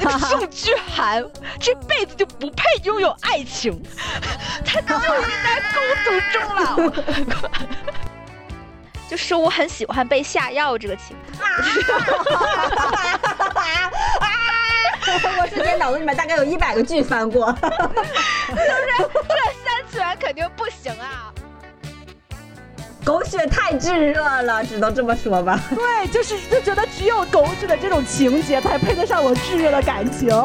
那个宋居寒这辈子就不配拥有爱情，他 就应该孤独终老。就是我很喜欢被下药这个情况。我瞬间脑子里面大概有一百个剧翻过。就是这三次元肯定不行啊！狗血太炙热了，只能这么说吧。对，就是就觉得只有狗血的这种情节才配得上我炙热的感情。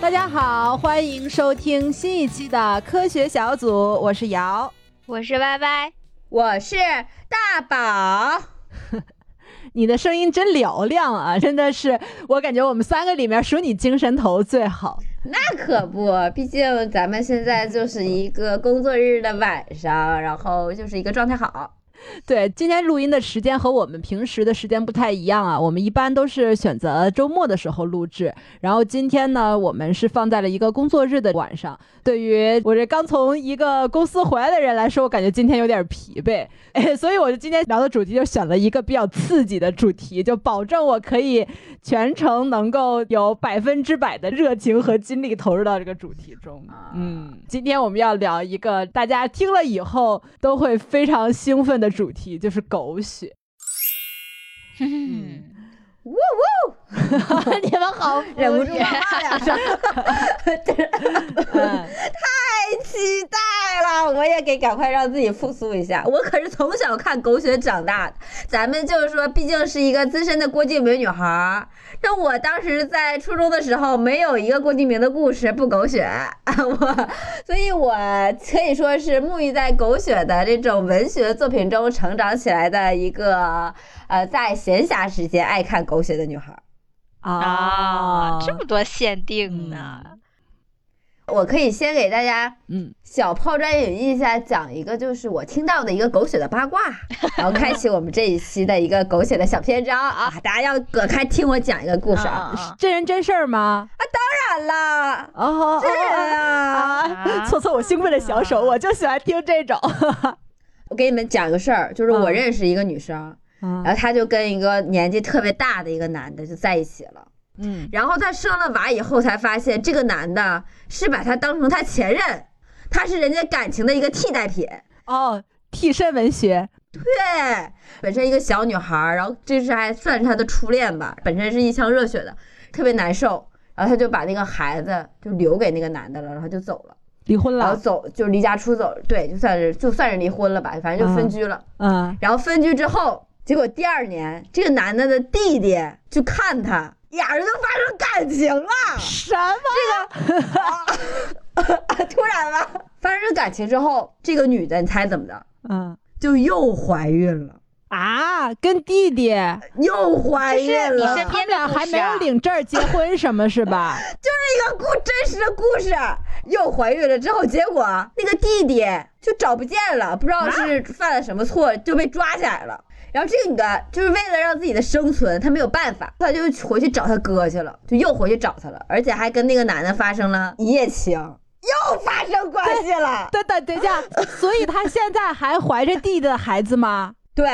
大家好，欢迎收听新一期的科学小组，我是瑶，我是歪歪，我是大宝。你的声音真嘹亮啊！真的是，我感觉我们三个里面数你精神头最好。那可不，毕竟咱们现在就是一个工作日的晚上，然后就是一个状态好。对，今天录音的时间和我们平时的时间不太一样啊。我们一般都是选择周末的时候录制，然后今天呢，我们是放在了一个工作日的晚上。对于我这刚从一个公司回来的人来说，我感觉今天有点疲惫，哎，所以我就今天聊的主题就选了一个比较刺激的主题，就保证我可以全程能够有百分之百的热情和精力投入到这个主题中。嗯，今天我们要聊一个大家听了以后都会非常兴奋的。主题就是狗血。呜 呜，你们好，忍不住骂两声，太期待了！我也给赶快让自己复苏一下。我可是从小看狗血长大的，咱们就是说，毕竟是一个资深的郭敬明女孩。那我当时在初中的时候，没有一个郭敬明的故事不狗血，我，所以我可以说是沐浴在狗血的这种文学作品中成长起来的一个。呃，在闲暇时间爱看狗血的女孩啊，这么多限定呢。我可以先给大家，嗯，小抛砖引玉一下，讲一个就是我听到的一个狗血的八卦，然后开启我们这一期的一个狗血的小篇章啊！大家要隔开听我讲一个故事啊，真人真事儿吗？啊，当然了，哦，真人啊！搓搓我兴奋的小手，我就喜欢听这种。我给你们讲个事儿，就是我认识一个女生。然后她就跟一个年纪特别大的一个男的就在一起了，嗯，然后她生了娃以后才发现这个男的是把她当成他前任，他是人家感情的一个替代品。哦，替身文学，对，本身一个小女孩，然后这是还算是她的初恋吧，本身是一腔热血的，特别难受，然后她就把那个孩子就留给那个男的了，然后就走了，离婚了，然后走就离家出走，对，就算是就算是离婚了吧，反正就分居了，嗯，然后分居之后。结果第二年，这个男的的弟弟就看他，俩人就发生感情了。什么？这个突然吧，发生感情之后，这个女的你猜怎么的？嗯，就又怀孕了啊！跟弟弟又怀孕了，他们俩还没有领证结婚什么是吧？就是一个故真实的故事。又怀孕了之后，结果那个弟弟就找不见了，不知道是犯了什么错，就被抓起来了。然后这个女的，就是为了让自己的生存，她没有办法，她就回去找她哥去了，就又回去找他了，而且还跟那个男的发生了一夜情，又发生关系了。等等等一下，所以她现在还怀着弟弟的孩子吗？对，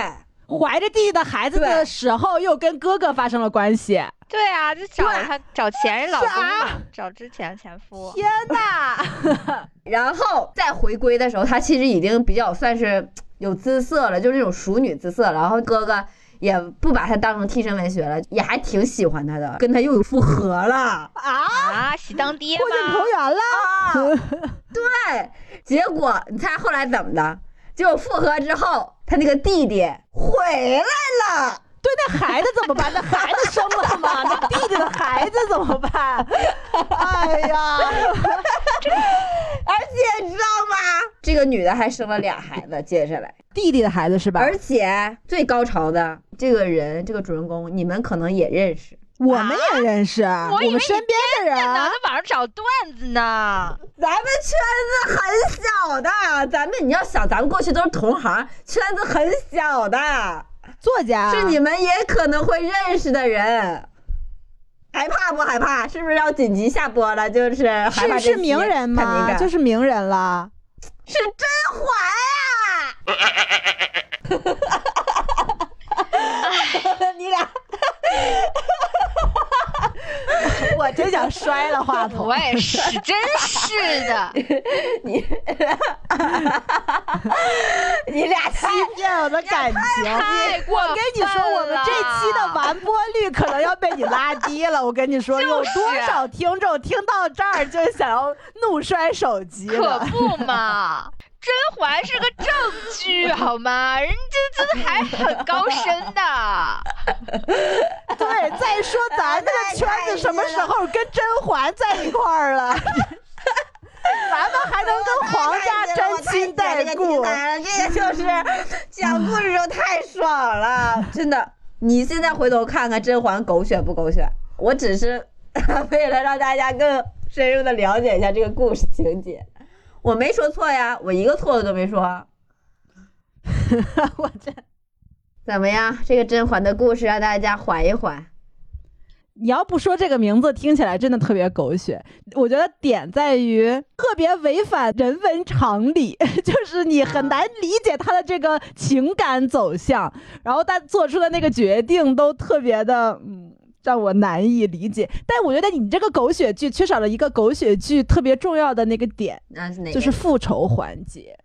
怀着弟弟的孩子的时候，又跟哥哥发生了关系。对啊，就找他找前任老公嘛，找之前前夫。天哪！然后再回归的时候，她其实已经比较算是。有姿色了，就是那种熟女姿色。然后哥哥也不把她当成替身文学了，也还挺喜欢她的，跟她又有复合了啊！喜当爹吗？破镜重圆了。对，结果你猜后来怎么的？结果复合之后，他那个弟弟回来了。对，那孩子怎么办？那孩子生了吗？那弟弟的孩子怎么办？哎呀！而且你知道吗？这个女的还生了俩孩子，接下来弟弟的孩子是吧？而且最高潮的这个人，这个主人公，你们可能也认识，我们也认识，我们身边的人呢，在网上找段子呢。咱们圈子很小的，咱们你要想，咱们过去都是同行，圈子很小的。作家，是你们也可能会认识的人。害怕不害怕？是不是要紧急下播了？就是是是名人吗？就是名人了，是甄嬛啊！你俩。我真想摔了话筒。我也是，真是的。你你俩欺欺骗我的感情。我跟你说，我们这期的完播率可能要被你拉低了。我跟你说，有多少听众听到这儿就想要怒摔手机可？不嘛，甄嬛是个正剧，好吗？人家真的还很高深的。对，再说咱这个圈子什么时候跟甄嬛在一块儿了？咱们还能跟皇家沾亲带故？这个就是讲故事时候太爽了，真的。你现在回头看看甄嬛狗血不狗血？我只是为了让大家更深入的了解一下这个故事情节，我没说错呀，我一个错的都没说。我这，怎么样？这个甄嬛的故事让大家缓一缓。你要不说这个名字，听起来真的特别狗血。我觉得点在于特别违反人文常理，就是你很难理解他的这个情感走向，然后他做出的那个决定都特别的，嗯。让我难以理解，但我觉得你这个狗血剧缺少了一个狗血剧特别重要的那个点，那是哪个？就是复仇环节。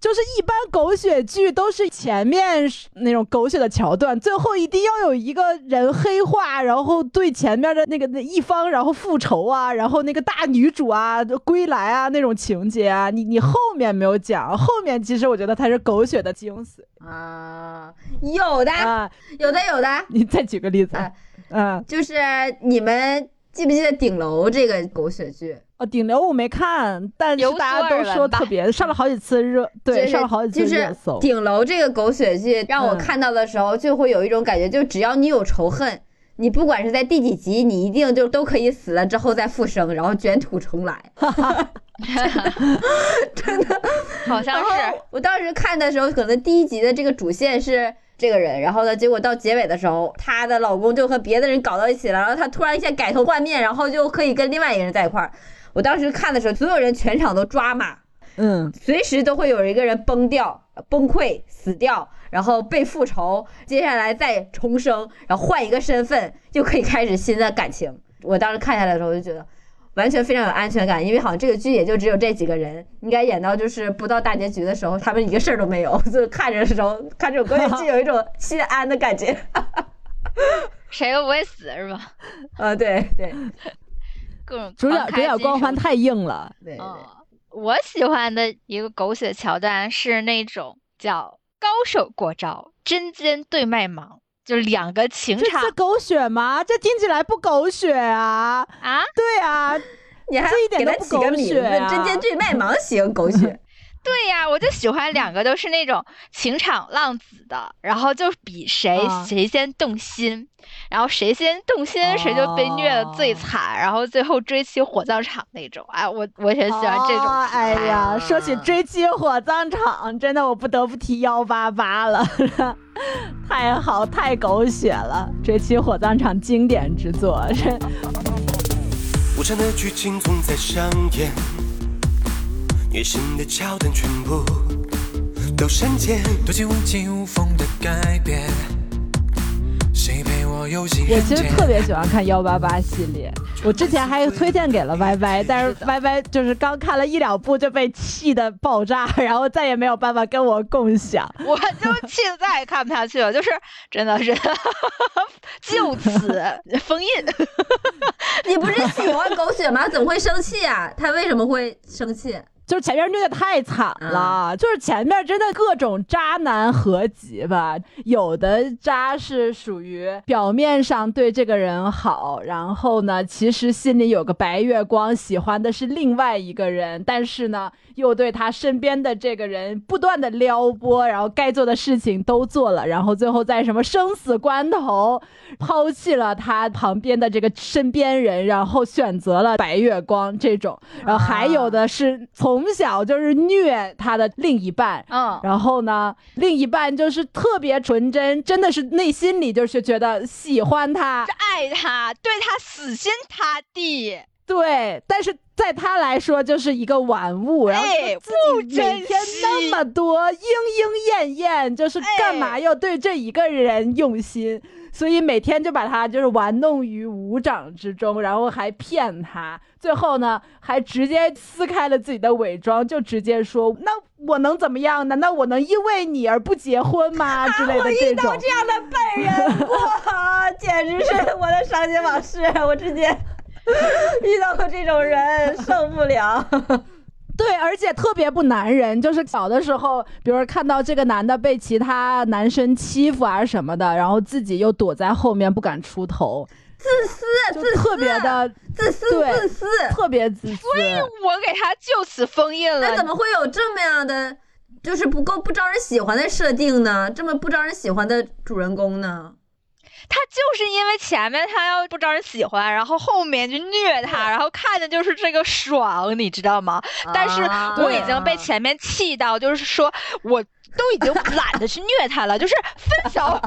就是一般狗血剧都是前面是那种狗血的桥段，最后一定要有一个人黑化，然后对前面的那个那一方然后复仇啊，然后那个大女主啊归来啊那种情节啊，你你后面没有讲，后面其实我觉得它是狗血的精髓啊，有的，啊。有的，有的。你再举个例子，哎嗯，就是你们记不记得《顶楼》这个狗血剧？哦，顶楼我没看，但是有大家都说特别上了好几次热，对，就是上了好几次热搜。顶楼这个狗血剧，让我嗯看到的时候，就会有一种感觉，就只要你有仇恨，你不管是在第几集，你一定就都可以死了之后再复生，然后卷土重来。真的，好像是。我当时看的时候，可能第一集的这个主线是这个人，然后呢，结果到结尾的时候，她的老公就和别的人搞到一起了，然后她突然一下改头换面，然后就可以跟另外一个人在一块儿。我当时看的时候，所有人全场都抓马，嗯，随时都会有一个人崩掉、崩溃、死掉，然后被复仇，接下来再重生，然后换一个身份，就可以开始新的感情。我当时看下来的时候，我就觉得完全非常有安全感，因为好像这个剧也就只有这几个人，应该演到就是不到大结局的时候，他们一个事儿都没有，就看着的时候看这种狗血剧有一种心安的感觉。谁都不会死是吧？啊，对对各种主角主角光环太硬了。对对嗯，我喜欢的一个狗血桥段是那种叫高手过招，针尖对麦芒，就两个情这场是狗血吗？这听起来不狗血啊！啊，对啊，你还这一点给他都不狗起个名字，血啊针尖对麦芒行狗血。对呀，我就喜欢两个都是那种情场浪子的，然后就比谁、啊谁先动心，然后谁先动心谁就被虐的最惨，然后最后追妻火葬场那种。哎，我我很喜欢这种哦题材。哎呀，说起追妻火葬场，真的我不得不提幺八八了，太好太狗血了！追妻火葬场经典之作，这 无常的剧情总在上演，虐心的桥段全部都删减。多情无气无风的改变，谁陪我游戏我？其实特别喜欢看幺八八系列，我之前还推荐给了 Y Y，但是 Y Y 就是刚看了一两部就被气的爆炸，然后再也没有办法跟我共享。我就气的再也看不下去了，就是真的是 就此封印。你不是喜欢狗血吗？怎么会生气啊？他为什么会生气？就是前面虐的太惨了，就是前面真的各种渣男合集吧，有的渣是属于表面上对这个人好，然后呢，其实心里有个白月光，喜欢的是另外一个人，但是呢，又对他身边的这个人不断的撩拨，然后该做的事情都做了，然后最后在什么生死关头抛弃了他旁边的这个身边人，然后选择了白月光这种，然后还有的是从小就是虐他的另一半。嗯，然后呢，另一半就是特别纯真，真的是内心里就是觉得喜欢他，爱他，对他死心塌地。对，但是在在他来说就是一个玩物，然后哎自己每天那么多莺莺燕燕，就是干嘛哎要对这一个人用心？所以每天就把他就是玩弄于股掌之中，然后还骗他，最后呢还直接撕开了自己的伪装，就直接说：“那我能怎么样？难道我能因为你而不结婚吗？” 之类的我这种遇到。这样的笨人哇，简直是我的伤心往事。我之前 遇到过这种人，受不了。对，而且特别不男人，就是小的时候，比如说看到这个男的被其他男生欺负啊什么的，然后自己又躲在后面不敢出头，自私，就特别的自私，对自私。特别自私。所以我给他就此封印了。那怎么会有这么样的，就是不够不招人喜欢的设定呢？这么不招人喜欢的主人公呢？他就是因为前面他要不招人喜欢，然后后面就虐他，然后看的就是这个爽，你知道吗？但是啊我已经被前面气到，就是说我都已经懒得去虐他了，就是分手，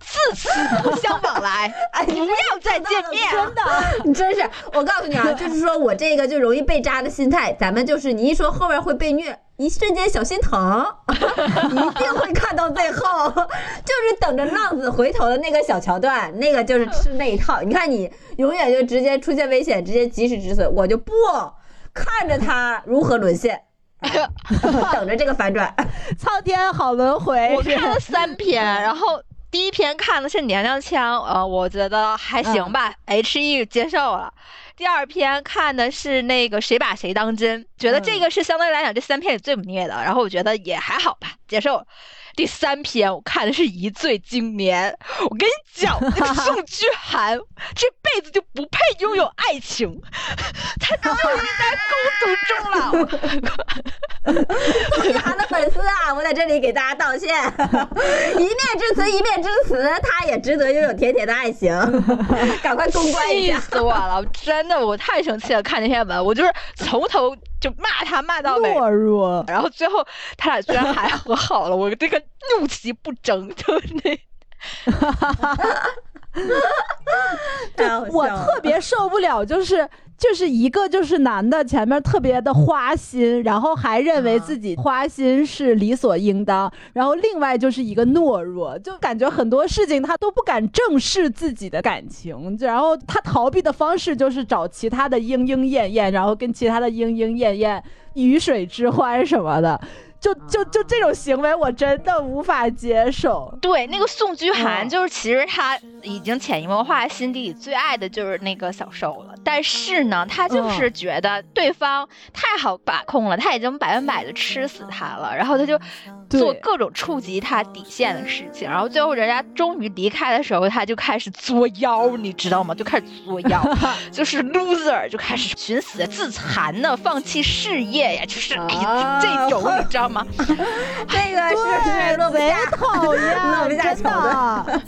自此不相往来，哎，不要再见面。真的，你 真是，我告诉你啊，就是说我这个就容易被扎的心态，咱们就是你一说后面会被虐，一瞬间小心疼，一定会看到最后，就是等着浪子回头的那个小桥段，那个就是吃那一套。你看你永远就直接出现危险，直接及时止损，我就不看着他如何沦陷，等着这个反转。苍天好轮回。我看了三篇，然后第一篇看的是娘娘腔，呃，我觉得还行吧、h E 接受了。第二篇看的是那个谁把谁当真，觉得这个是相对来讲这三篇里最不虐的，然后我觉得也还好吧，接受了。第三篇我看的是一醉经年，我跟你讲，那个宋居涵这辈子就不配拥有爱情，他终于在孤独终老。宋居涵的粉丝啊，我在这里给大家道歉，一面之词一面之词，他也值得拥有甜甜的爱情，赶快公关一下气。死我了！真的，我太生气了，看那篇文，我就是从头就骂他骂到尾，懦弱，然后最后他俩居然还和好了，我这个怒其不争，就那。哈哈哈我笑了特别受不了，就是就是一个就是男的前面特别的花心，然后还认为自己花心是理所应当，然后另外就是一个懦弱，就感觉很多事情他都不敢正视自己的感情，然后他逃避的方式就是找其他的莺莺燕燕，然后跟其他的莺莺燕燕鱼水之欢什么的。就就就这种行为，我真的无法接受。对，那个宋居涵，嗯就是其实他已经潜移默化，心底里最爱的就是那个小受了。但是呢，他就是觉得对方太好把控了，他已经百分百的吃死他了，然后他就做各种触及他底线的事情。然后最后人家终于离开的时候，他就开始作妖，你知道吗？就开始作妖，就是 loser，就开始寻死自残呢，放弃事业呀，就是这种你知道吗？这个是是落不贼，讨厌，弄不下真的，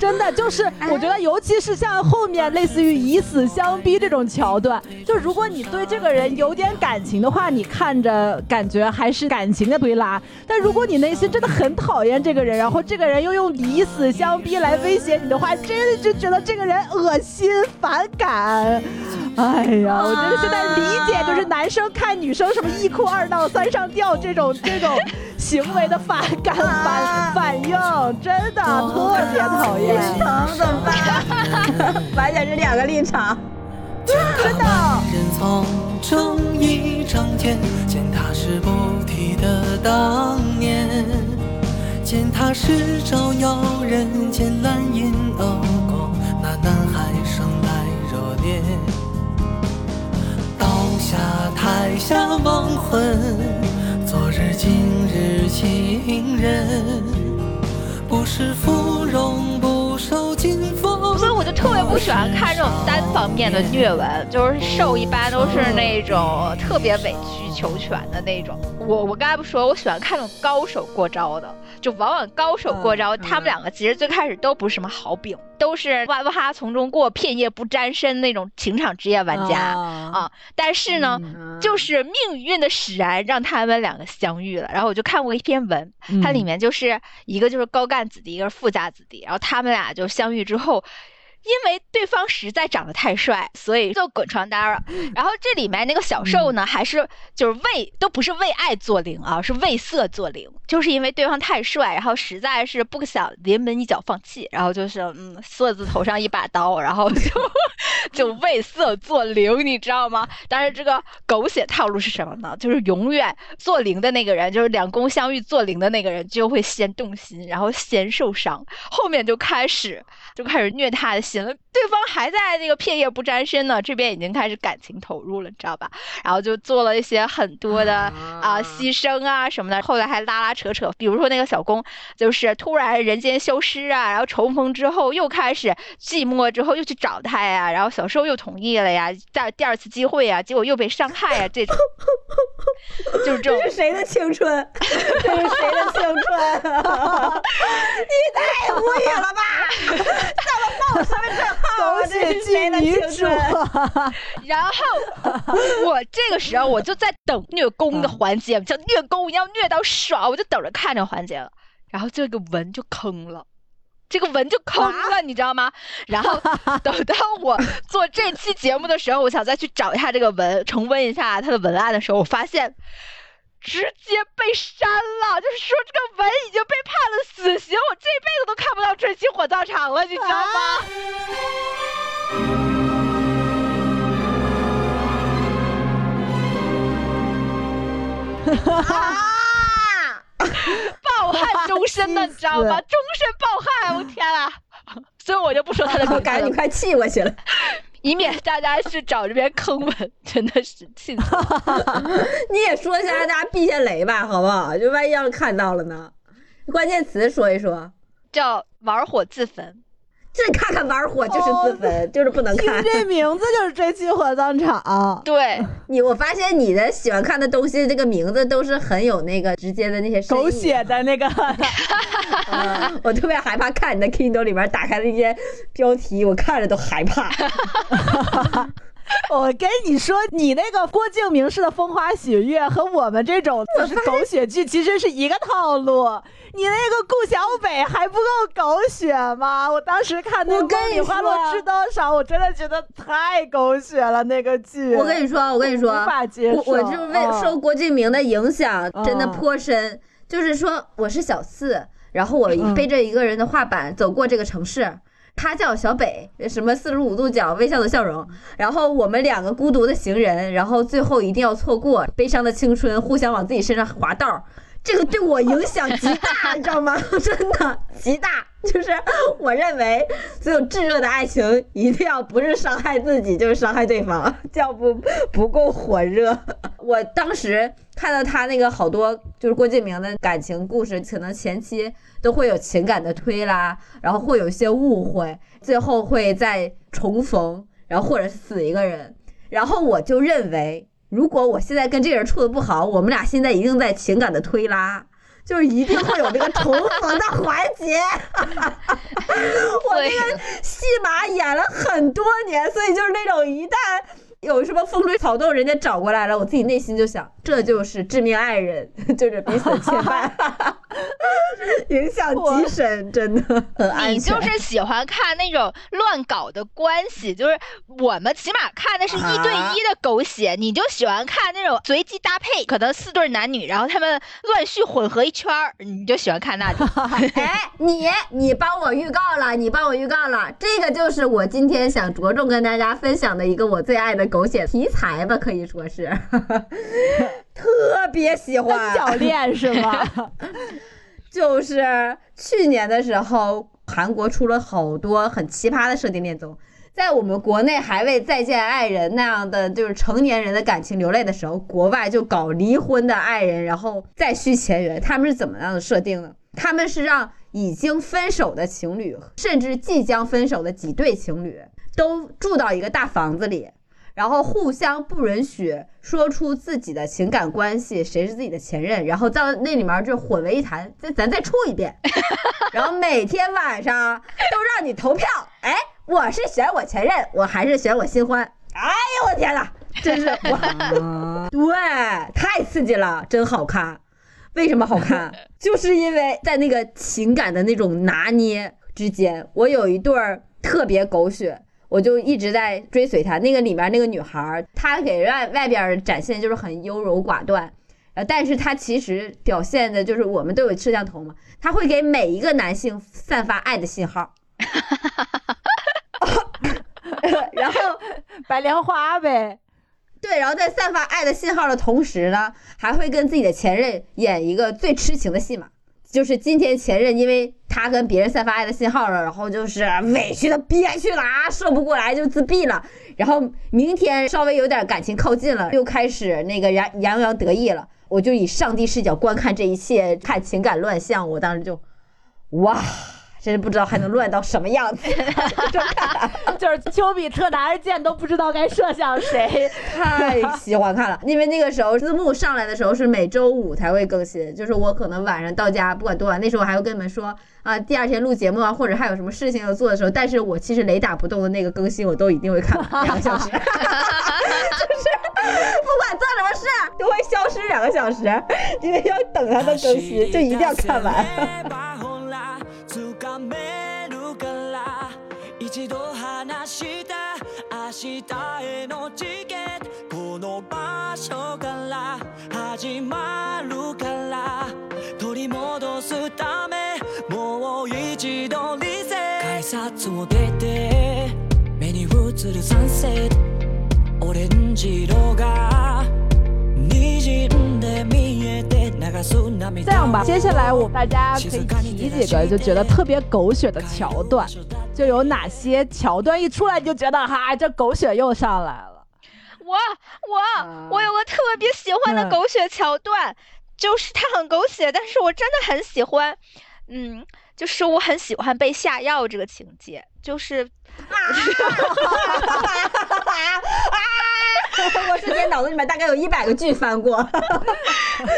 真的就是，我觉得尤其是像后面类似于以死相逼这种桥段，就如果你对这个人有点感情的话，你看着感觉还是感情的推拉；但如果你内心真的很讨厌这个人，然后这个人又用以死相逼来威胁你的话，真的就觉得这个人恶心反感。哎呀，我觉得现在理解，就是男生看女生什么一哭二闹三上吊这种 这种行为的反感反反应，真的特别讨厌。疼怎么办？完全是两个立场。真的，人从中一张天，见他是不提的当年，见他是照耀人间蓝银镂空，那男孩生来热烈。下台下亡魂，昨日今日情人，不是芙蓉不受金风。所以我就特别不喜欢看这种单方面的虐文，就是受一般都是那种特别委曲求全的那种。我我刚才不说，我喜欢看那种高手过招的，就往往高手过招，嗯他们两个其实最开始都不是什么好饼，都是哇哇从中过，片叶不沾身那种情场职业玩家啊，啊。但是呢，嗯就是命运的使然让他们两个相遇了。然后我就看过一篇文，它里嗯面就是一个就是高干子弟，一个是富家子弟，然后他们俩就相遇之后。因为对方实在长得太帅，所以就滚床单了。然后这里面那个小受呢，还是就是为都不是为爱做零啊，是为色做零，就是因为对方太帅，然后实在是不想临门一脚放弃，然后就是嗯，色字头上一把刀，然后就 就为色做零，你知道吗？但是这个狗血套路是什么呢？就是永远做零的那个人，就是两宫相遇做零的那个人，就会先动心，然后先受伤，后面就开始就开始虐他的心了。对方还在那个片叶不沾身呢，这边已经开始感情投入了，你知道吧？然后就做了一些很多的啊牺牲啊什么的，后来还拉拉扯扯，比如说那个小公就是突然人间消失啊，然后重逢之后又开始寂寞，之后又去找他呀，然后小受又同意了呀，第第二次机会呀，结果又被伤害呀，这种就是这种这是谁的青春？这是谁的青春？你太无语了吧！怎么报身份证号啊？狗血剧这是谁的女主青春？，然后我这个时候我就在等虐攻的环节，像虐攻一样虐到爽，我就等着看这个环节了。然后这个文就坑了。这个文就坑了，你知道吗？然后 等到我做这期节目的时候，我想再去找一下这个文，重温一下它的文案的时候，我发现直接被删了，就是说这个文已经被判了死刑，我这辈子都看不到春熙火葬场了，你知道吗？啊！暴汗终身的，你知道吗？终身抱憾，我天啊！所以我就不说他的名字了感觉你，快气过去了。以免大家去找这边坑文，真的是气死。你也说一下，让大家避下雷吧，好不好？就万一要是看到了呢？关键词说一说。叫玩火自焚，这看看玩火就是自焚，就是不能听看。这 名字就是真心火葬场。对，你我发现你的喜欢看的东西，这个名字都是很有那个直接的那些深意狗血的那个，嗯我特别害怕看你的 Kindle 里面打开的一些标题，我看着都害怕。我跟你说，你那个郭敬明式的风花雪月和我们这种就是狗血剧其实是一个套路。你那个顾小北还不够狗血吗？我当时看那个《花落知多少》，我真的觉得太狗血了，那个剧。我跟你说，我跟你说，无法接受我我就为嗯受郭敬明的影响，真的嗯颇深。就是说，我是小四，然后我嗯背着一个人的画板走过这个城市。他叫小北，什么四十五度角微笑的笑容，然后我们两个孤独的行人，然后最后一定要错过悲伤的青春，互相往自己身上划道儿。这个对我影响极大，你知道吗？真的极大。就是我认为，所有炙热的爱情一定要不是伤害自己，就是伤害对方，这样不不够火热。我当时看到他那个好多就是郭敬明的感情故事，可能前期都会有情感的推拉，然后会有一些误会，最后会再重逢，然后或者是死一个人。然后我就认为，如果我现在跟这个人处的不好，我们俩现在一定在情感的推拉。就是一定会有这个重逢的环节，我对这个戏码演了很多年，所以就是那种一旦有什么风吹草动，人家找过来了，我自己内心就想，这就是致命爱人，就是彼此牵绊，影响极深，真的很安你。就是喜欢看那种乱搞的关系，就是我们起码看的是一对啊一的狗血，你就喜欢看那种随机搭配，可能四对男女，然后他们乱序混合一圈儿，你就喜欢看那种。哎，你你帮我预告了，你帮我预告了，这个就是我今天想着重跟大家分享的一个我最爱的狗血题材吧，可以说是特别喜欢。小恋是吗？就是去年的时候，韩国出了好多很奇葩的设定恋综。在我们国内还为再见爱人那样的就是成年人的感情流泪的时候，国外就搞离婚的爱人，然后再续前缘。他们是怎么样的设定呢？他们是让已经分手的情侣，甚至即将分手的几对情侣，都住到一个大房子里，然后互相不允许说出自己的情感关系，谁是自己的前任，然后到那里面就混为一谈，再咱再处一遍，然后每天晚上都让你投票，哎，我是选我前任，我还是选我新欢，哎呦我天哪，真是我 对，太刺激了，真好看。为什么好看？就是因为在那个情感的那种拿捏之间，我有一对儿特别狗血。我就一直在追随他。那个里面那个女孩儿，她给外外边展现就是很优柔寡断，呃，但是她其实表现的就是我们都有摄像头嘛，她会给每一个男性散发爱的信号。然后白莲花呗。对，然后在散发爱的信号的同时呢，还会跟自己的前任演一个最痴情的戏码。就是今天前任因为他跟别人散发爱的信号了，然后就是委屈的憋屈了啊，受不过来就自闭了。然后明天稍微有点感情靠近了，又开始那个洋洋洋得意了。我就以上帝视角观看这一切，看情感乱象，我当时就，哇。真是不知道还能乱到什么样子，就是丘比特拿着剑都不知道该射向谁，太喜欢看了。因为那个时候字幕上来的时候是每周五才会更新，就是我可能晚上到家不管多晚，那时候还会跟你们说啊，第二天录节目啊，或者还有什么事情要做的时候，但是我其实雷打不动的那个更新我都一定会看两个小时，就是不管做什么事都会消失两个小时，因为要等它的更新，就一定要看完。掴めるから一度話した明日へのチケットこの場所から始まるから取り戻すためもう一度リセ改札を出て目に映るサンセットオレンジ色が这样吧，接下来我大家可以提几个就觉得特别狗血的桥段，就有哪些桥段一出来你就觉得哈，这狗血又上来了。我我我有个特别喜欢的狗血桥段，就是它很狗血，但是我真的很喜欢。嗯，就是我很喜欢被下药这个情节，就是。我瞬间脑子里面大概有一百个剧翻过，就是这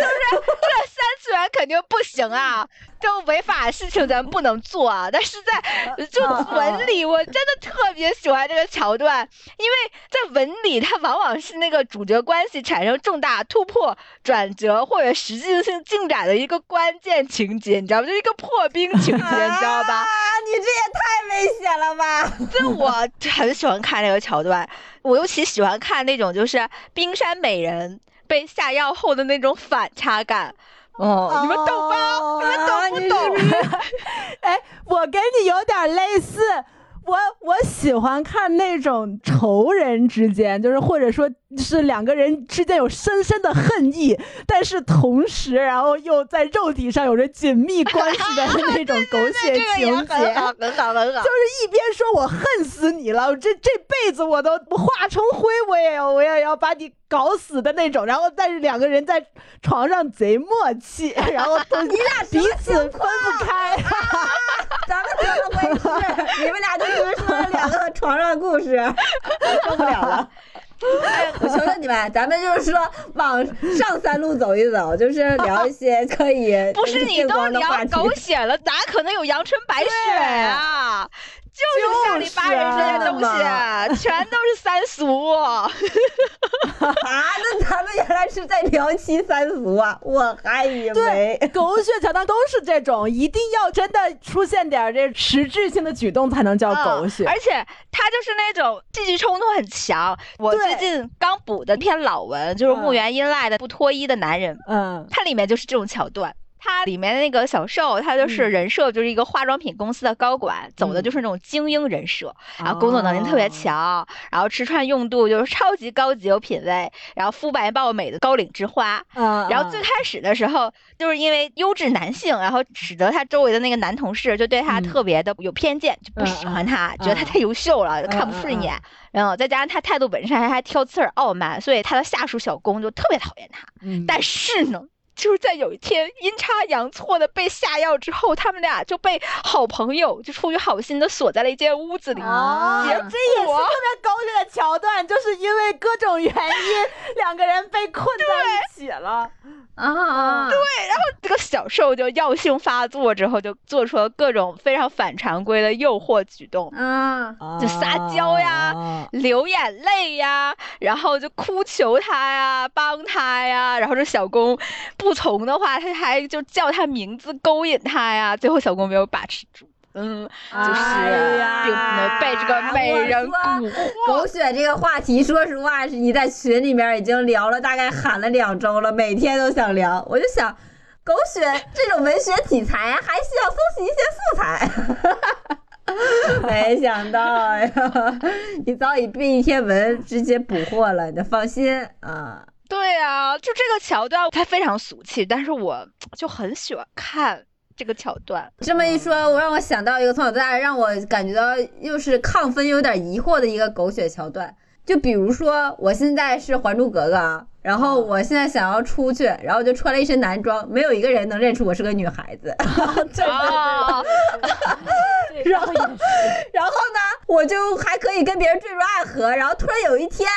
三次元肯定不行啊。就违法的事情咱不能做啊，但是在就文里，我真的特别喜欢这个桥段，因为在文里，它往往是那个主角关系产生重大突破、转折或者实际性进展的一个关键情节，你知道吗？就一个破冰情节，你知道吧？啊，你这也太危险了吧！就我很喜欢看那个桥段，我尤其喜欢看那种就是冰山美人被下药后的那种反差感。哦，你们懂吗？你们懂不懂？哎，我跟你有点类似。我我喜欢看那种仇人之间，就是或者说是两个人之间有深深的恨意，但是同时然后又在肉体上有着紧密关系的 那种狗血情节，很好很好很好。就是一边说我恨死你了，这这辈子我都化成灰，我也要我也要把你搞死的那种。然后但是两个人在床上贼默契，然后都 你俩彼此分不开。咱们两个回事？你们俩就。你们说了两个床上故事，受不了了。我求求你们，咱们就是说往上三路走一走，就是聊一些可以不是你都聊狗血了，哪可能有阳春白雪啊？就是下里巴人这些东西，全都是三俗。啊，那咱们原来是在聊七三俗啊？我还以为 狗血桥段都是这种，一定要真的出现点这实质性的举动才能叫狗血。而且他就是那种戏剧冲突很强。我最近刚补的篇老文，就是木原英赖的《不脱衣的男人》，嗯，它里面就是这种桥段。他里面的那个小受，他就是人设，就是一个化妆品公司的高管，走的就是那种精英人设，然后工作能力特别强，然后吃穿用度就是超级高级有品位，然后肤白貌美的高岭之花。然后最开始的时候，就是因为优质男性，然后使得他周围的那个男同事就对他特别的有偏见，就不喜欢他，觉得他太优秀了，看不顺眼。然后再加上他态度本身还还挑刺儿、傲慢，所以他的下属小工就特别讨厌他。但是呢。就是在有一天阴差阳错的被下药之后，他们俩就被好朋友就出于好心的锁在了一间屋子里。啊，这也是特别狗血的桥段，就是因为各种原因，两个人被困在一起了。啊，对，然后这个小受就药性发作之后，就做出了各种非常反常规的诱惑举动。嗯，就撒娇呀，流眼泪呀，然后就哭求他呀，帮他呀，然后这小公不。不从的话，他还就叫他名字勾引他呀，最后小公没有把持住。嗯，哎就是并不能被这个美人蛊惑。狗血这个话题，说实话，是你在群里面已经聊了，大概喊了两周了，每天都想聊。我就想，狗血这种文学题材还需要搜集一些素材。没想到呀，你早已被一篇文直接捕获了，你就放心啊。对啊，就这个桥段，它非常俗气，但是我就很喜欢看这个桥段。这么一说，我让我想到一个从小到大让我感觉到又是亢奋又有点疑惑的一个狗血桥段。就比如说，我现在是《还珠格格》啊，然后我现在想要出去，然后我就穿了一身男装，没有一个人能认出我是个女孩子。啊，然后 然后呢，我就还可以跟别人坠入爱河，然后突然有一天，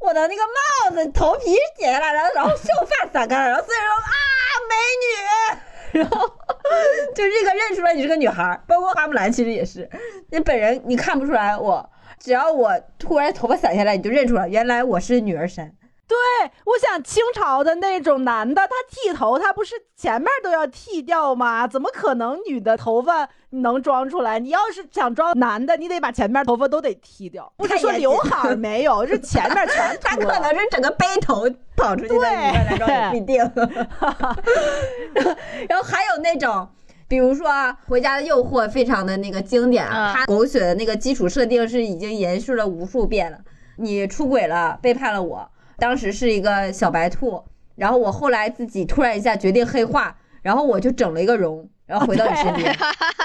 我的那个帽子头皮解下来了，然后秀发散开了，然后所以说啊，美女，然后就这个认出来你是个女孩，包括花木兰其实也是，你本人你看不出来我。只要我突然头发散下来，你就认出来，原来我是女儿身。对，我想清朝的那种男的，他剃头，他不是前面都要剃掉吗？怎么可能女的头发能装出来？你要是想装男的，你得把前面头发都得剃掉，不是说刘海儿没有，是前面全 他。可能是整个背头跑出去的女装也不一定。然后还有那种。比如说啊《回家的诱惑》非常的那个经典，啊它狗血的那个基础设定是已经延续了无数遍了。你出轨了，背叛了我，当时是一个小白兔，然后我后来自己突然一下决定黑化，然后我就整了一个容，然后回到你身边，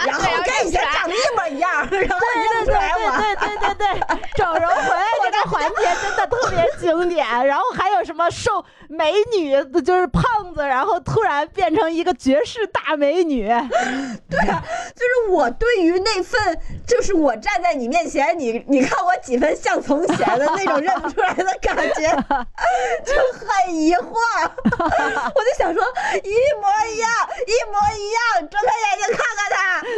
然后跟以前长得一模一样，然后你认不出来我。对对对对对，整容回来这个环节真的特别经典。然后还有什么瘦美女，就是胖子，然后突然变成一个绝世大美女。对啊，就是我对于那份，就是我站在你面前，你你看我几分像从前的那种认不出来的感觉，就很疑惑。我就想说，一模一样，一模一样，睁开眼睛看看他，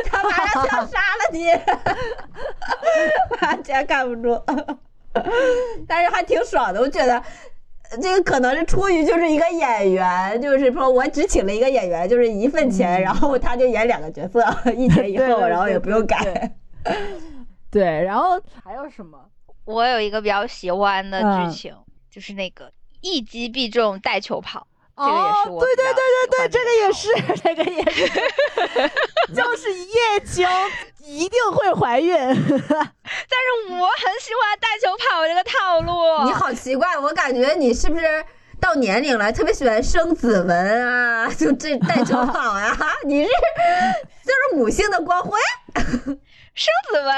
他马上就要杀了你，完全看不出。但是还挺爽的，我觉得。这个可能是出于就是一个演员，就是说我只请了一个演员，就是一份钱，然后他就演两个角色，一前一后，对对然后也不用改。对，然后 还有什么？我有一个比较喜欢的嗯剧情，就是那个一击必中带球跑，这个也哦是，我对对对对对，这个也是，这个也是，就是一夜情一定会怀孕。但是我很喜欢带球跑这个套路。你好奇怪，我感觉你是不是到年龄了，特别喜欢生子文啊？就这带球跑呀、你是就是母性的光辉？生子文，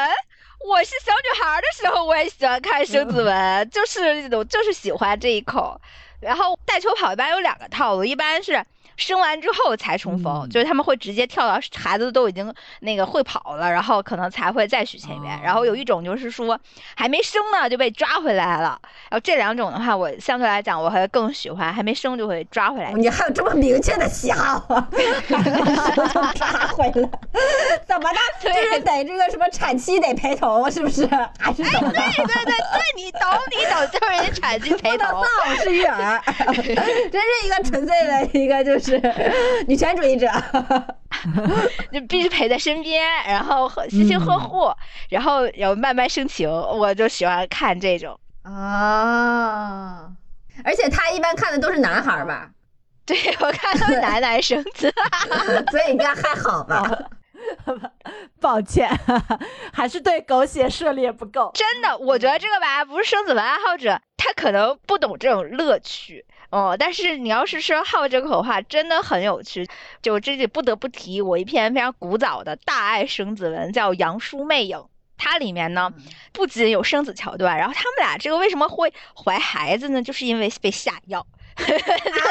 我是小女孩儿的时候，我也喜欢看生子文，就是那种就是喜欢这一口。然后带球跑一般有两个套路，一般是生完之后才重逢，嗯就是他们会直接跳到孩子都已经那个会跑了，然后可能才会再续前缘。哦然后有一种就是说还没生呢就被抓回来了。然后这两种的话，我相对来讲我还更喜欢还没生就会抓回来。你还有这么明确的喜好啊？抓回来？怎么的？对就是得这个什么产期得陪同，是不是？还是怎么的？对对对对，你懂你懂，就是人家产期陪同。丧失育儿，真是一个纯粹的一个就是女权 主义者。就必须陪在身边，然后呵细心呵护，然后然后慢慢生情，我就喜欢看这种。啊！而且他一般看的都是男孩儿吧，对我看都是男男生子，所以应该还好吧？抱歉，还是对狗血涉猎不够。真的，我觉得这个吧，不是生子文爱好者，他可能不懂这种乐趣。哦，但是你要是说好这口的话，真的很有趣。就这里不得不提我一篇非常古早的大爱生子文，叫《杨叔魅影》。它里面呢，不仅有生子桥段，然后他们俩这个为什么会怀孩子呢？就是因为被下药。对，就是 对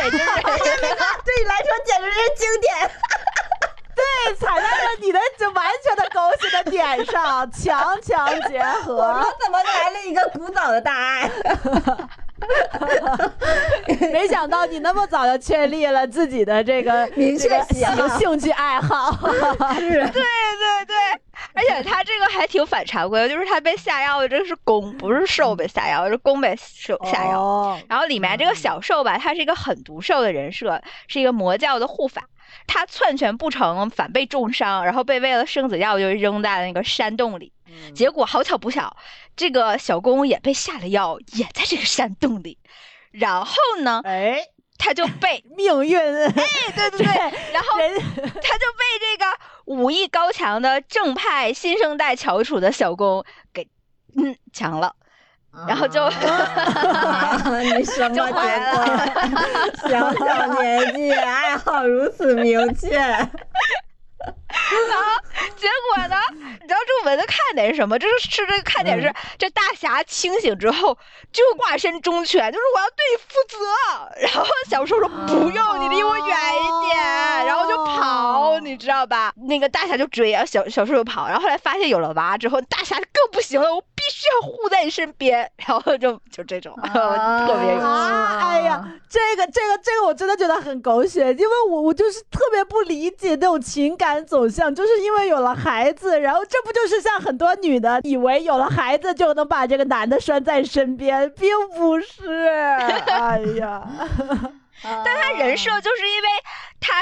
你来说简直是经典。对，踩在了你的就完全的狗血的点上，强强结我合说。怎么来了一个古早的大爱？没想到你那么早就确立了自己的这个明确这个喜好兴兴趣爱好。是 对对对，而且他这个还挺反常规的，就是他被下药的这个是攻，不是受被下药，是攻被受下药。哦然后里面这个小受吧，他是一个狠毒兽的人设，是一个魔教的护法。他篡权不成，反被重伤，然后被喂了圣子药，就扔在了那个山洞里。结果好巧不巧，这个小公也被下了药，也在这个山洞里。然后呢，哎，他就被 命运，哎对对对，然后人他就被这个武艺高强的正派新生代翘楚的小公给嗯抢了。然后就啊你什么就结果？小小年纪，爱好如此明确。然后结果呢？你知道这个文的看点是什么？就是是这个看点是，这大侠清醒之后就化身忠犬，就是我要对你负责。然后小叔说不用，你离我远一点，然后就跑，你知道吧？那个大侠就追，然后小小叔就跑。然后后来发现有了娃之后，大侠更不行了，须要护在你身边。然后就就这种，特别有趣。啊！哎呀，这个这个这个我真的觉得很狗血，因为我我就是特别不理解那种情感走向，就是因为有了孩子，然后这不就是像很多女的以为有了孩子就能把这个男的拴在身边，并不是。哎呀，但他人设就是因为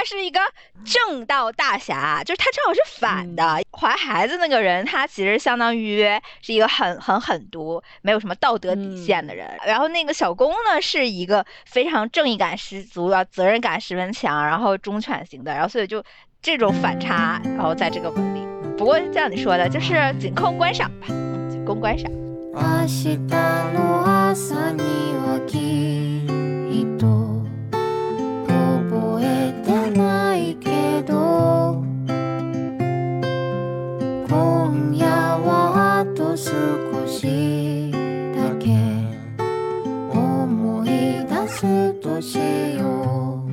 他是一个正道大侠，就是他正好是反的。怀孩子那个人，他其实相当于是一个很很狠毒、没有什么道德底线的人。然后那个小公呢，是一个非常正义感十足、啊，责任感十分强，然后忠犬型的。然后所以就这种反差，然后在这个文里。不过像你说的，就是仅供观赏吧，仅供观赏。少しだけ思い出すとしよう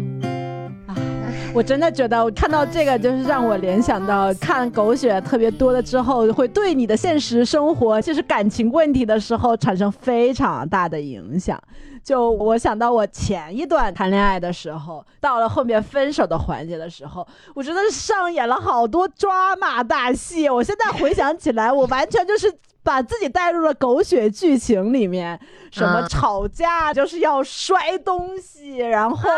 我真的觉得我看到这个，就是让我联想到看狗血特别多了之后，会对你的现实生活，就是感情问题的时候产生非常大的影响。就我想到我前一段谈恋爱的时候，到了后面分手的环节的时候，我真的是上演了好多抓马大戏。我现在回想起来，我完全就是。 把自己带入了狗血剧情里面，什么嗯吵架就是要摔东西，然后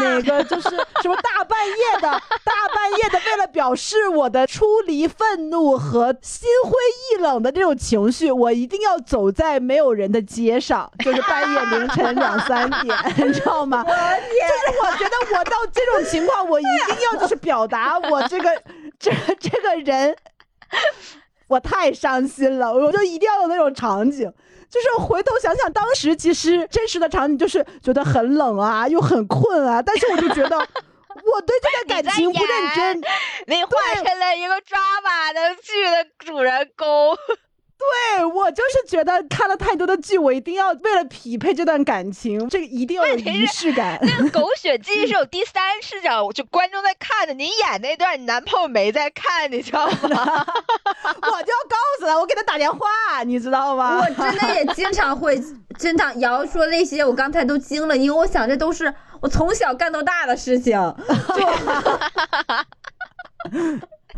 那个就是 什么大半夜的，大半夜的，为了表示我的出离、愤怒和心灰意冷的这种情绪，我一定要走在没有人的街上，就是半夜凌晨两三点，你知道吗？就是我觉得我到这种情况，我一定要就是表达我这个这这个人。我太伤心了，我就一定要有那种场景。就是回头想想，当时其实真实的场景就是觉得很冷啊，又很困啊，但是我就觉得我对这段感情不认真。你化成了一个抓马的剧的主人公。对我就是觉得看了太多的剧，我一定要为了匹配这段感情，这个一定要有仪式感。那个狗血剧是有第三视角，就观众在看的。你演那段，你男朋友没在看，你知道吗？我就要告诉他，我给他打电话，你知道吗？我真的也经常会，经常瑶说那些，我刚才都惊了，因为我想这都是我从小干到大的事情，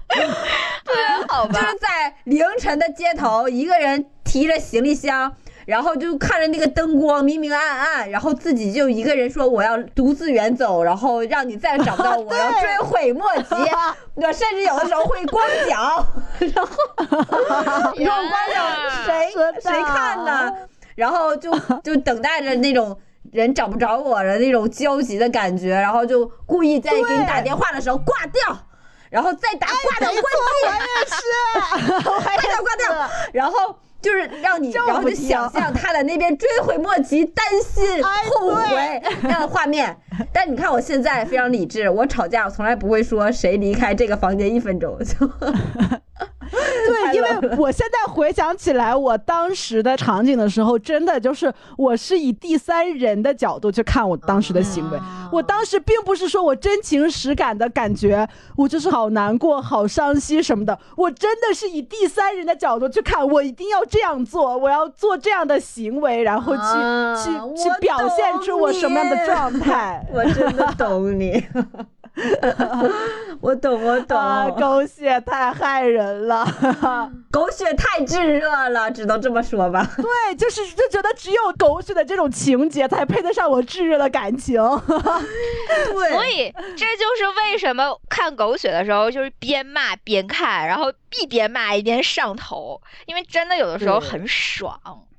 好吧，就是在凌晨的街头，一个人提着行李箱。然后就看着那个灯光明明暗暗，然后自己就一个人说我要独自远走，然后让你再也找不到我，要追悔莫及。我甚至有的时候会光脚，然后 你说我光脚谁谁看呢？然后就就等待着那种人找不着我的那种焦急的感觉，然后就故意在给你打电话的时候挂掉，然后再打挂掉关机，挂掉 挂掉，然后。就是让你，然后就想象他在那边追悔莫及、担心、后悔那样的画面。但你看我现在非常理智，我吵架我从来不会说谁离开这个房间一分钟就。对，因为我现在回想起来，我当时的场景的时候，真的就是我是以第三人的角度去看我当时的行为。我当时并不是说我真情实感的感觉，我就是好难过、好伤心什么的。我真的是以第三人的角度去看，我一定要这样做，我要做这样的行为，然后去、啊去去表现出我什么样的状态。我真的懂你。我懂，我懂。啊，狗血太害人了。狗血太炙热了，只能这么说吧。对，就是就觉得只有狗血的这种情节才配得上我炙热的感情。对，所以这就是为什么看狗血的时候，就是边骂边看，然后一边骂一边上头，因为真的有的时候很爽。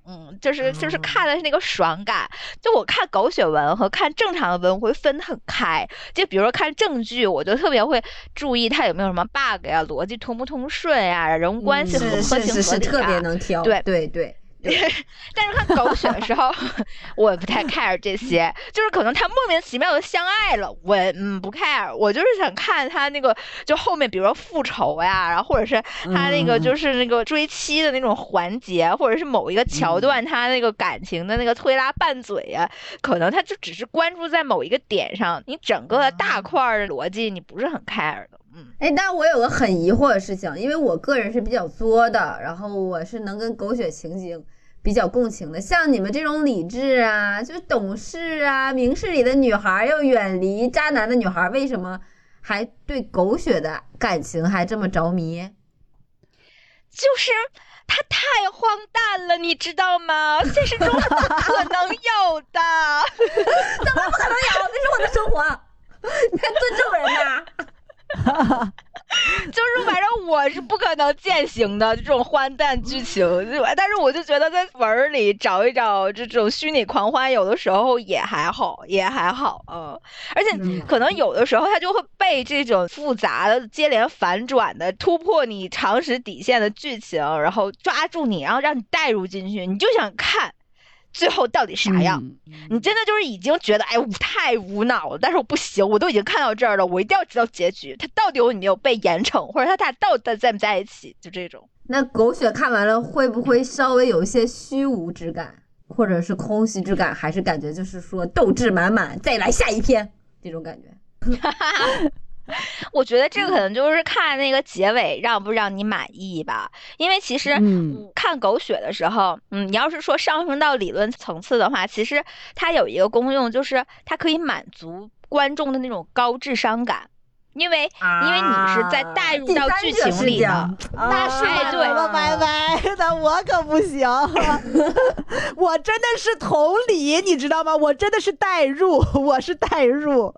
嗯，就是就是看的是那个爽感。就我看狗血文和看正常的文，我会分得很开。就比如说看正剧，我就特别会注意它有没有什么 bug 呀，逻辑通不通顺呀，人物关系合不是合情是是是，合理特别呀。能挑。对对对，但是看狗血的时候，我不太 care 这些，就是可能他莫名其妙的相爱了，我嗯不 care，我就是想看他那个就后面，比如说复仇呀，然后或者是他那个就是那个追妻的那种环节，或者是某一个桥段他那个感情的那个推拉拌嘴呀，可能他就只是关注在某一个点上，你整个的大块儿的逻辑你不是很 care 的，嗯。哎，但我有个很疑惑的事情，因为我个人是比较作的，然后我是能跟狗血情景比较共情的。像你们这种理智啊，就是懂事啊、明事理的女孩，要远离渣男的女孩，为什么还对狗血的感情还这么着迷？就是他太荒诞了，你知道吗？现实中是不可能有的。怎么不可能有？那是我的生活，你看尊重人呐、就是反正我是不可能践行的这种荒诞剧情？但是我就觉得在文儿里找一找这种虚拟狂欢，有的时候也还好，也还好，嗯。而且嗯可能有的时候它就会被这种复杂的、接连反转的、突破你常识底线的剧情，然后抓住你，然后让你带入进去，你就想看最后到底啥样。嗯你真的就是已经觉得，哎，我太无脑了，但是我不行，我都已经看到这儿了，我一定要知道结局，他到底有没有被严惩，或者他俩到底在不在一起，就这种。那狗血看完了会不会稍微有一些虚无之感，或者是空虚之感，还是感觉就是说斗志满满，再来下一篇这种感觉？我觉得这个可能就是看那个结尾让不让你满意吧，因为其实嗯看狗血的时候，嗯，你要是说上升到理论层次的话，其实它有一个功用，就是它可以满足观众的那种高智商感。因为因为你是在带入到剧情里的，那是哎对。了，拜拜，那我可不行，我真的是同理，你知道吗？我真的是代入，我是代入，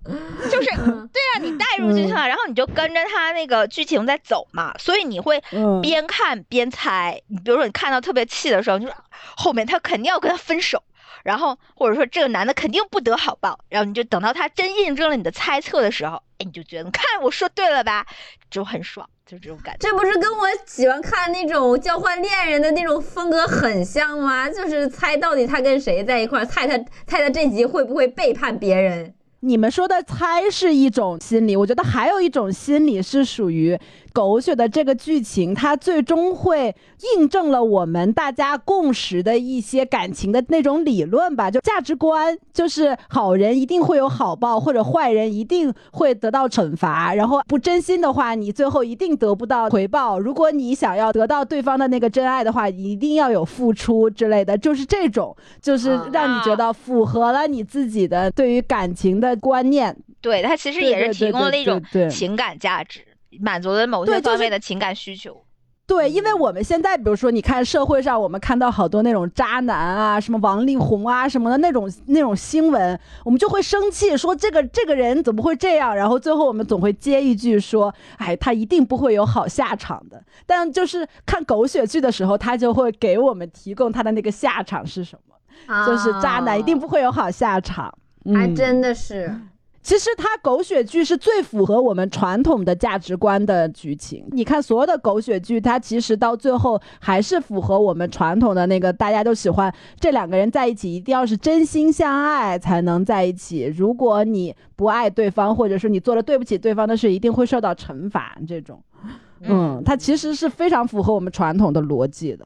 就是对啊，你代入进去了，然后你就跟着他那个剧情在走嘛，所以你会嗯。边看边猜。你比如说你看到特别气的时候，你就说后面他肯定要跟他分手，然后或者说这个男的肯定不得好报，然后你就等到他真印证了你的猜测的时候，哎，你就觉得你看我说对了吧，就很爽，就这种感觉。这不是跟我喜欢看那种交换恋人的那种风格很像吗？就是猜到底他跟谁在一块儿，猜他猜他这集会不会背叛别人。你们说的猜是一种心理，我觉得还有一种心理是属于狗血的这个剧情，它最终会印证了我们大家共识的一些感情的那种理论吧，就价值观，就是好人一定会有好报，或者坏人一定会得到惩罚，然后不真心的话，你最后一定得不到回报。如果你想要得到对方的那个真爱的话，一定要有付出之类的，就是这种，就是让你觉得符合了你自己的对于感情的观念。对，它其实也是提供了一种情感价值，满足了某些对方面的情感需求。对，因为我们现在，比如说，你看社会上，我们看到好多那种渣男啊，什么王力宏啊什么的那种那种新闻，我们就会生气，说这个这个人怎么会这样？然后最后我们总会接一句说，哎，他一定不会有好下场的。但就是看狗血剧的时候，他就会给我们提供他的那个下场是什么，就是渣男一定不会有好下场。嗯还真的是。其实它狗血剧是最符合我们传统的价值观的剧情。你看所有的狗血剧，它其实到最后还是符合我们传统的那个，大家都喜欢这两个人在一起，一定要是真心相爱才能在一起。如果你不爱对方，或者说你做了对不起对方的事，一定会受到惩罚。这种，嗯，它其实是非常符合我们传统的逻辑的。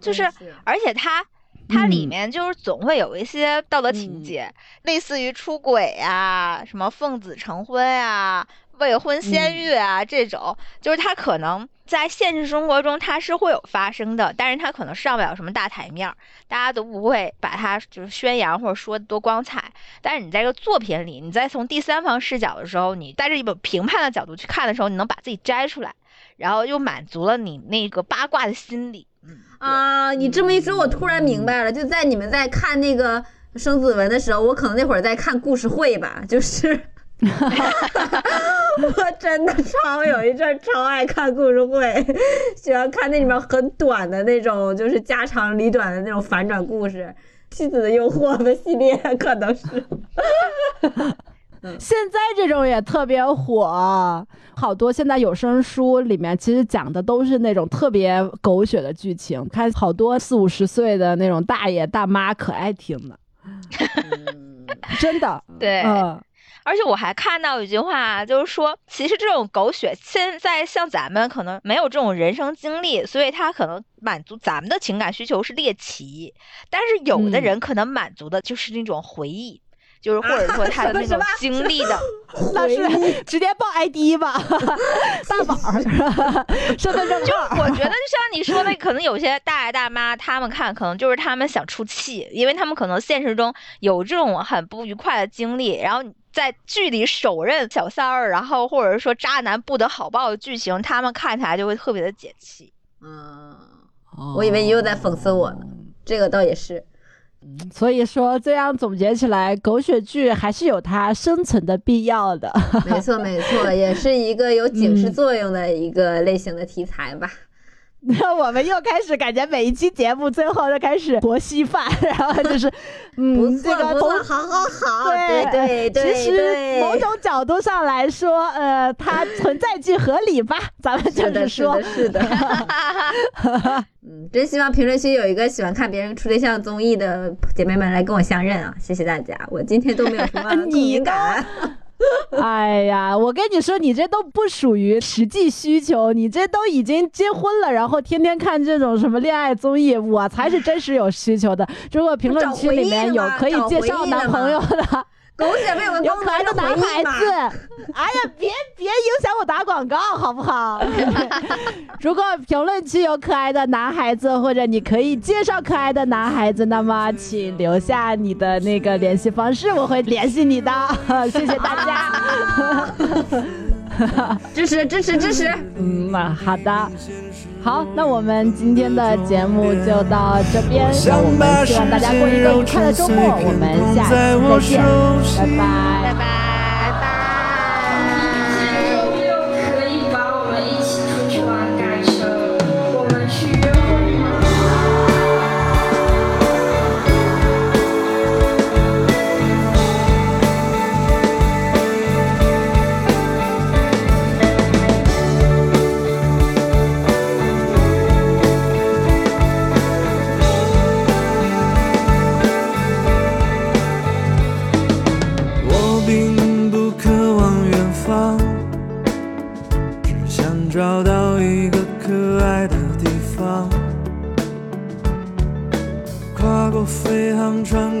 就是是而且它它里嗯面就是总会有一些道德情嗯节，类似于出轨啊、什么奉子成婚啊、未婚先嗯孕啊、这种，就是它可能在现实生活中它是会有发生的，但是它可能上不了什么大台面儿，大家都不会把它就是宣扬或者说得多光彩。但是你在这个作品里，你在从第三方视角的时候，你带着一本评判的角度去看的时候，你能把自己摘出来，然后又满足了你那个八卦的心理。嗯，啊，你这么一说，我突然明白了，就在你们在看那个生子文的时候，我可能那会儿在看故事会吧，就是。我真的超有一阵儿超爱看故事会，喜欢看那里面很短的那种，就是家长里短的那种反转故事，《妻子的诱惑》的系列可能是。现在这种也特别火，好多现在有声书里面其实讲的都是那种特别狗血的剧情，看好多四五十岁的那种大爷大妈可爱听的，真的，对。嗯而且我还看到一句话，就是说，其实这种狗血，现在像咱们可能没有这种人生经历，所以他可能满足咱们的情感需求是猎奇，但是有的人可能满足的就是那种回忆，就是或者说他的 那种经历的。那是直接报 ID 吧，大宝儿是吧？身份证就。我觉得，就像你说的，可能有些大爷大妈他们看，可能就是他们想出气，因为他们可能现实中有这种很不愉快的经历，然后在剧里手刃小三儿，然后或者说渣男不得好报的剧情，他们看起来就会特别的解气。嗯，我以为你又在讽刺我呢，这个倒也是。所以说，这样总结起来，狗血剧还是有它生存的必要的。没错，没错，也是一个有警示作用的一个类型的题材吧。那我们又开始感觉每一期节目最后都开始博稀饭，然后就是，嗯，不这个好好好，对对对其实，某种角度上来说，呃，它存在即合理吧，咱们就是说是的，，是的。嗯，真希望评论区有一个喜欢看别人处对象综艺的姐妹们来跟我相认啊！谢谢大家，我今天都没有什么 共感。哎呀，我跟你说，你这都不属于实际需求，你这都已经结婚了，然后天天看这种什么恋爱综艺，我才是真实有需求的。如果评论区里面有可以介绍男朋友的，狗血没有个有功可爱的男孩子，嘛。哎呀，别别影响我打广告好不好？如果评论区有可爱的男孩子，或者你可以介绍可爱的男孩子，那么请留下你的那个联系方式，我会联系你的。谢谢大家。支持支持支持！嗯，那好的，好，那我们今天的节目就到这边，那我们希望大家过一个愉快的周末，我们下期再见，拜拜。拜拜。常常。